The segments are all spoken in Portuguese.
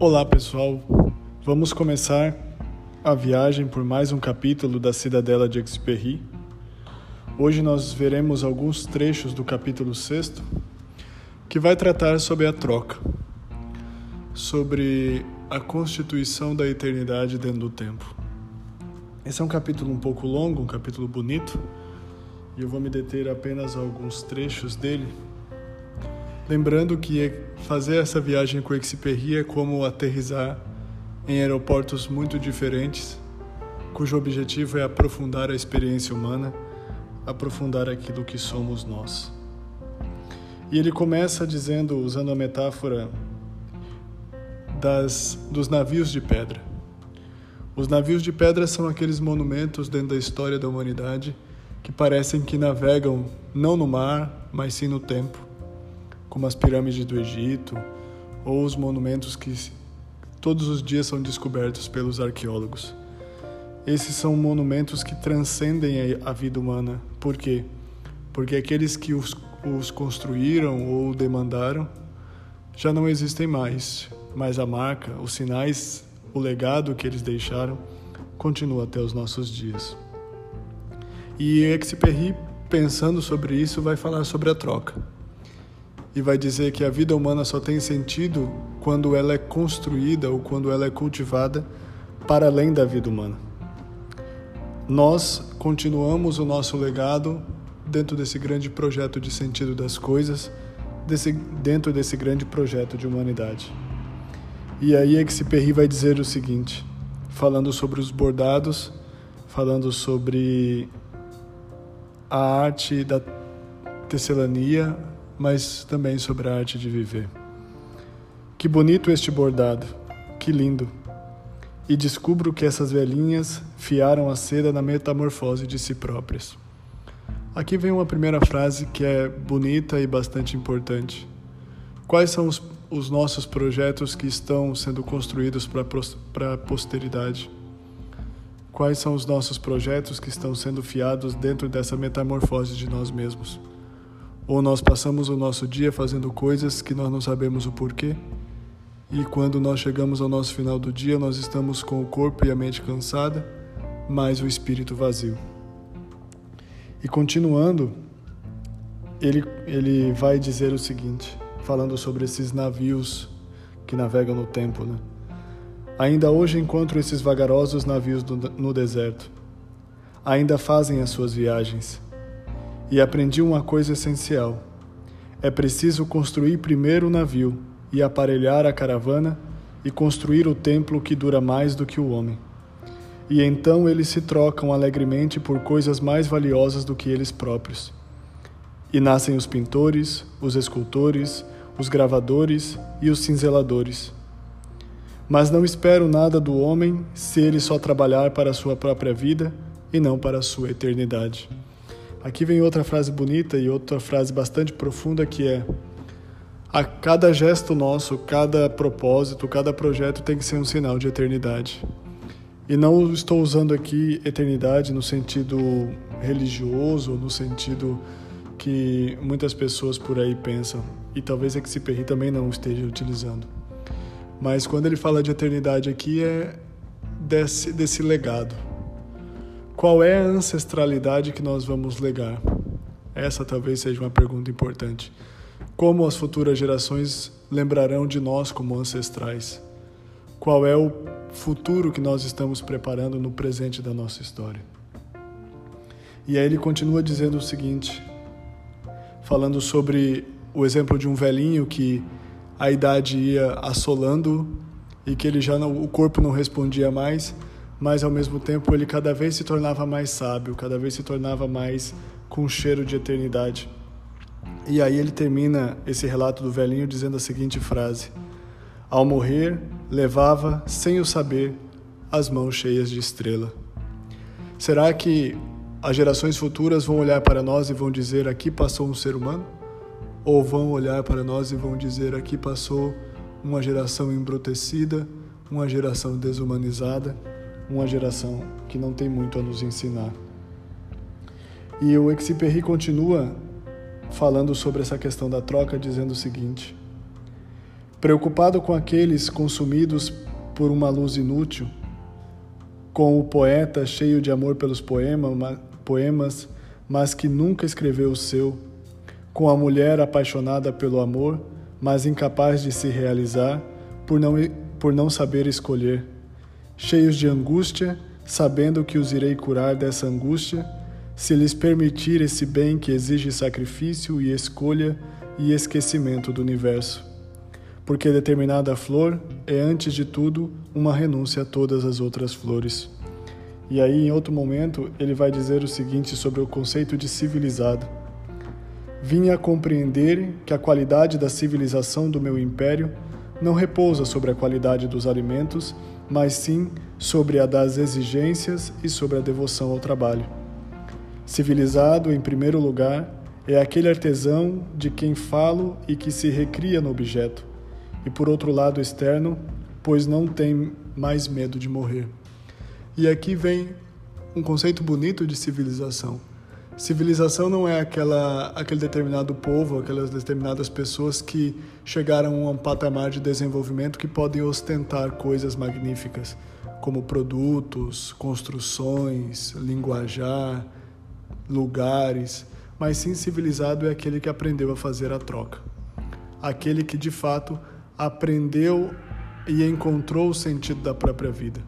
Olá pessoal, vamos começar a viagem por mais um capítulo da Cidadela de Exupéry. Hoje nós veremos alguns trechos do capítulo 6 que vai tratar sobre a troca, sobre a constituição da eternidade dentro do tempo. Esse é um capítulo um pouco longo, um capítulo bonito, e eu vou me deter apenas a alguns trechos dele Lembrando que fazer essa viagem com o Experie é como aterrizar em aeroportos muito diferentes, cujo objetivo é aprofundar a experiência humana, aprofundar aquilo que somos nós. E ele começa dizendo, usando a metáfora das, dos navios de pedra. Os navios de pedra são aqueles monumentos dentro da história da humanidade que parecem que navegam não no mar, mas sim no tempo como as pirâmides do Egito ou os monumentos que todos os dias são descobertos pelos arqueólogos. Esses são monumentos que transcendem a vida humana. Por quê? Porque aqueles que os, os construíram ou demandaram já não existem mais, mas a marca, os sinais, o legado que eles deixaram continua até os nossos dias. E Exupéry, pensando sobre isso, vai falar sobre a troca e vai dizer que a vida humana só tem sentido quando ela é construída ou quando ela é cultivada para além da vida humana. Nós continuamos o nosso legado dentro desse grande projeto de sentido das coisas, desse, dentro desse grande projeto de humanidade. E aí é que se vai dizer o seguinte, falando sobre os bordados, falando sobre a arte da tecelania, mas também sobre a arte de viver. Que bonito este bordado, que lindo! E descubro que essas velhinhas fiaram a seda na metamorfose de si próprias. Aqui vem uma primeira frase que é bonita e bastante importante. Quais são os, os nossos projetos que estão sendo construídos para a posteridade? Quais são os nossos projetos que estão sendo fiados dentro dessa metamorfose de nós mesmos? Ou nós passamos o nosso dia fazendo coisas que nós não sabemos o porquê, e quando nós chegamos ao nosso final do dia, nós estamos com o corpo e a mente cansada, mas o espírito vazio. E continuando, ele, ele vai dizer o seguinte, falando sobre esses navios que navegam no tempo, né? Ainda hoje encontro esses vagarosos navios no deserto. Ainda fazem as suas viagens e aprendi uma coisa essencial. É preciso construir primeiro o navio e aparelhar a caravana e construir o templo que dura mais do que o homem. E então eles se trocam alegremente por coisas mais valiosas do que eles próprios. E nascem os pintores, os escultores, os gravadores e os cinzeladores. Mas não espero nada do homem se ele só trabalhar para a sua própria vida e não para a sua eternidade. Aqui vem outra frase bonita e outra frase bastante profunda que é: a cada gesto nosso, cada propósito, cada projeto tem que ser um sinal de eternidade. E não estou usando aqui eternidade no sentido religioso, no sentido que muitas pessoas por aí pensam, e talvez a Exupéry também não esteja utilizando. Mas quando ele fala de eternidade aqui é desse, desse legado, qual é a ancestralidade que nós vamos legar? Essa talvez seja uma pergunta importante. Como as futuras gerações lembrarão de nós como ancestrais? Qual é o futuro que nós estamos preparando no presente da nossa história? E aí ele continua dizendo o seguinte, falando sobre o exemplo de um velhinho que a idade ia assolando e que ele já não, o corpo não respondia mais mas ao mesmo tempo ele cada vez se tornava mais sábio, cada vez se tornava mais com cheiro de eternidade. E aí ele termina esse relato do velhinho dizendo a seguinte frase: Ao morrer, levava, sem o saber, as mãos cheias de estrela. Será que as gerações futuras vão olhar para nós e vão dizer: aqui passou um ser humano? Ou vão olhar para nós e vão dizer: aqui passou uma geração embrutecida, uma geração desumanizada? Uma geração que não tem muito a nos ensinar. E o Exupéry continua falando sobre essa questão da troca, dizendo o seguinte: Preocupado com aqueles consumidos por uma luz inútil, com o poeta cheio de amor pelos poema, poemas, mas que nunca escreveu o seu, com a mulher apaixonada pelo amor, mas incapaz de se realizar por não, por não saber escolher, cheios de angústia, sabendo que os irei curar dessa angústia, se lhes permitir esse bem que exige sacrifício e escolha e esquecimento do universo. Porque determinada flor é, antes de tudo, uma renúncia a todas as outras flores. E aí, em outro momento, ele vai dizer o seguinte sobre o conceito de civilizado. Vinha a compreender que a qualidade da civilização do meu império não repousa sobre a qualidade dos alimentos, mas sim sobre a das exigências e sobre a devoção ao trabalho. Civilizado, em primeiro lugar, é aquele artesão de quem falo e que se recria no objeto, e por outro lado externo, pois não tem mais medo de morrer. E aqui vem um conceito bonito de civilização. Civilização não é aquela, aquele determinado povo, aquelas determinadas pessoas que chegaram a um patamar de desenvolvimento que podem ostentar coisas magníficas, como produtos, construções, linguajar, lugares, mas sim civilizado é aquele que aprendeu a fazer a troca. Aquele que de fato aprendeu e encontrou o sentido da própria vida.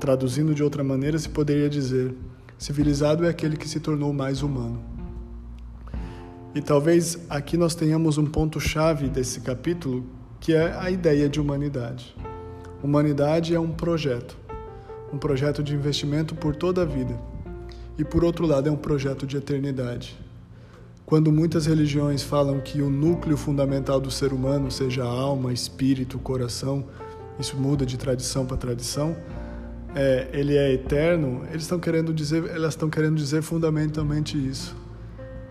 Traduzindo de outra maneira, se poderia dizer: civilizado é aquele que se tornou mais humano. E talvez aqui nós tenhamos um ponto-chave desse capítulo, que é a ideia de humanidade. Humanidade é um projeto, um projeto de investimento por toda a vida. E por outro lado, é um projeto de eternidade. Quando muitas religiões falam que o núcleo fundamental do ser humano seja alma, espírito, coração, isso muda de tradição para tradição, é, ele é eterno, eles estão querendo dizer, elas estão querendo dizer fundamentalmente isso,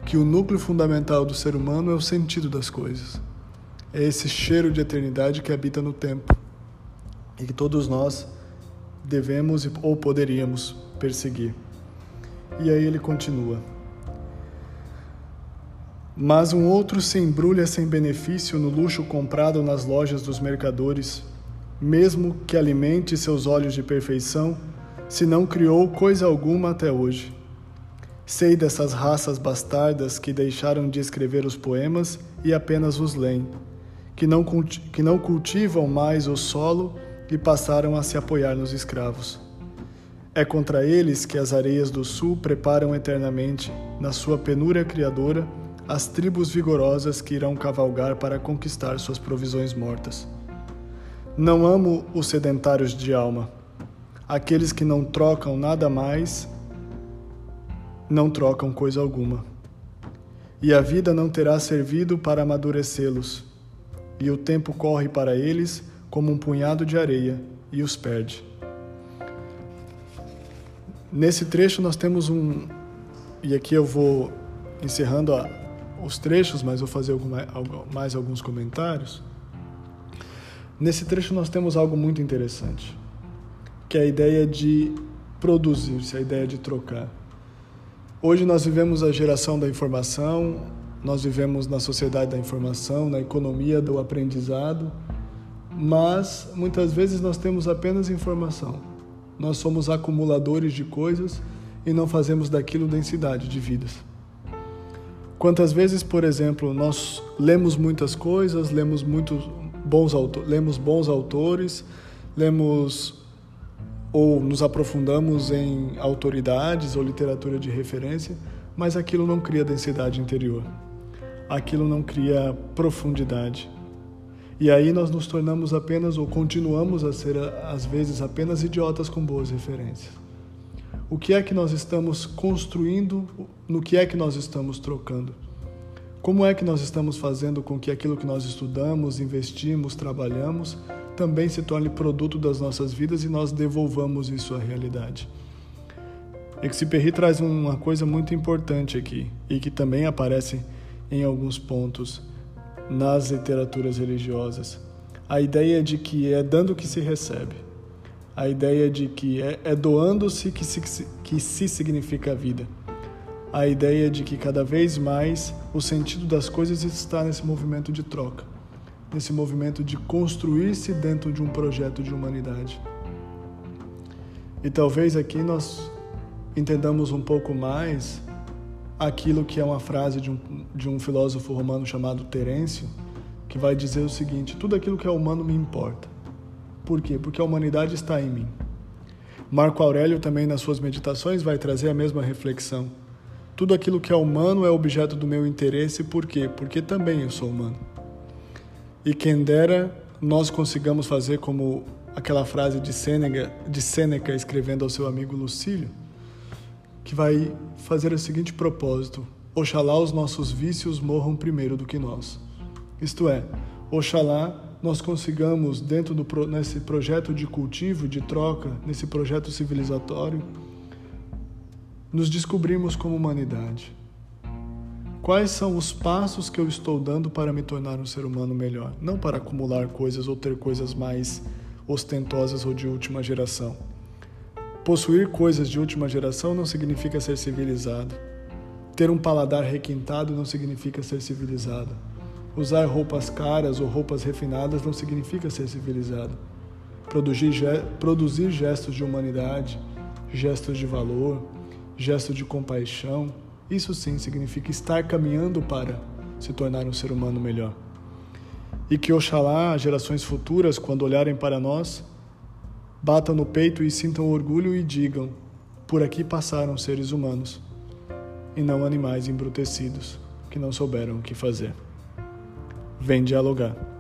que o núcleo fundamental do ser humano é o sentido das coisas. É esse cheiro de eternidade que habita no tempo e que todos nós devemos ou poderíamos perseguir. E aí ele continua. Mas um outro se embrulha sem benefício no luxo comprado nas lojas dos mercadores mesmo que alimente seus olhos de perfeição, se não criou coisa alguma até hoje. Sei dessas raças bastardas que deixaram de escrever os poemas e apenas os leem, que não, que não cultivam mais o solo e passaram a se apoiar nos escravos. É contra eles que as areias do sul preparam eternamente, na sua penúria criadora, as tribos vigorosas que irão cavalgar para conquistar suas provisões mortas. Não amo os sedentários de alma, aqueles que não trocam nada mais, não trocam coisa alguma. E a vida não terá servido para amadurecê-los, e o tempo corre para eles como um punhado de areia e os perde. Nesse trecho nós temos um, e aqui eu vou encerrando os trechos, mas vou fazer mais alguns comentários. Nesse trecho nós temos algo muito interessante, que é a ideia de produzir-se, a ideia de trocar. Hoje nós vivemos a geração da informação, nós vivemos na sociedade da informação, na economia do aprendizado, mas muitas vezes nós temos apenas informação. Nós somos acumuladores de coisas e não fazemos daquilo densidade de vidas. Quantas vezes, por exemplo, nós lemos muitas coisas, lemos muito, bons autores, lemos bons autores, lemos ou nos aprofundamos em autoridades ou literatura de referência, mas aquilo não cria densidade interior. Aquilo não cria profundidade. E aí nós nos tornamos apenas ou continuamos a ser às vezes apenas idiotas com boas referências. O que é que nós estamos construindo? No que é que nós estamos trocando? Como é que nós estamos fazendo com que aquilo que nós estudamos, investimos, trabalhamos, também se torne produto das nossas vidas e nós devolvamos isso à realidade? Exupéry traz uma coisa muito importante aqui e que também aparece em alguns pontos nas literaturas religiosas. A ideia de que é dando que se recebe. A ideia de que é, é doando-se que se, que se significa a vida a ideia de que cada vez mais o sentido das coisas está nesse movimento de troca. nesse movimento de construir-se dentro de um projeto de humanidade. E talvez aqui nós entendamos um pouco mais aquilo que é uma frase de um, de um filósofo romano chamado Terêncio, que vai dizer o seguinte: tudo aquilo que é humano me importa. Por quê? Porque a humanidade está em mim. Marco Aurélio também nas suas meditações vai trazer a mesma reflexão. Tudo aquilo que é humano é objeto do meu interesse, por quê? Porque também eu sou humano. E quem dera nós consigamos fazer como aquela frase de Sêneca, de Sêneca escrevendo ao seu amigo Lucílio, que vai fazer o seguinte propósito: Oxalá os nossos vícios morram primeiro do que nós. Isto é, oxalá nós consigamos, dentro do nesse projeto de cultivo, de troca, nesse projeto civilizatório, nos descobrirmos como humanidade. Quais são os passos que eu estou dando para me tornar um ser humano melhor? Não para acumular coisas ou ter coisas mais ostentosas ou de última geração. Possuir coisas de última geração não significa ser civilizado. Ter um paladar requintado não significa ser civilizado. Usar roupas caras ou roupas refinadas não significa ser civilizado. Produzir, produzir gestos de humanidade, gestos de valor, gestos de compaixão, isso sim significa estar caminhando para se tornar um ser humano melhor e que Oxalá gerações futuras, quando olharem para nós, batam no peito e sintam orgulho e digam: por aqui passaram seres humanos e não animais embrutecidos que não souberam o que fazer. Vem dialogar.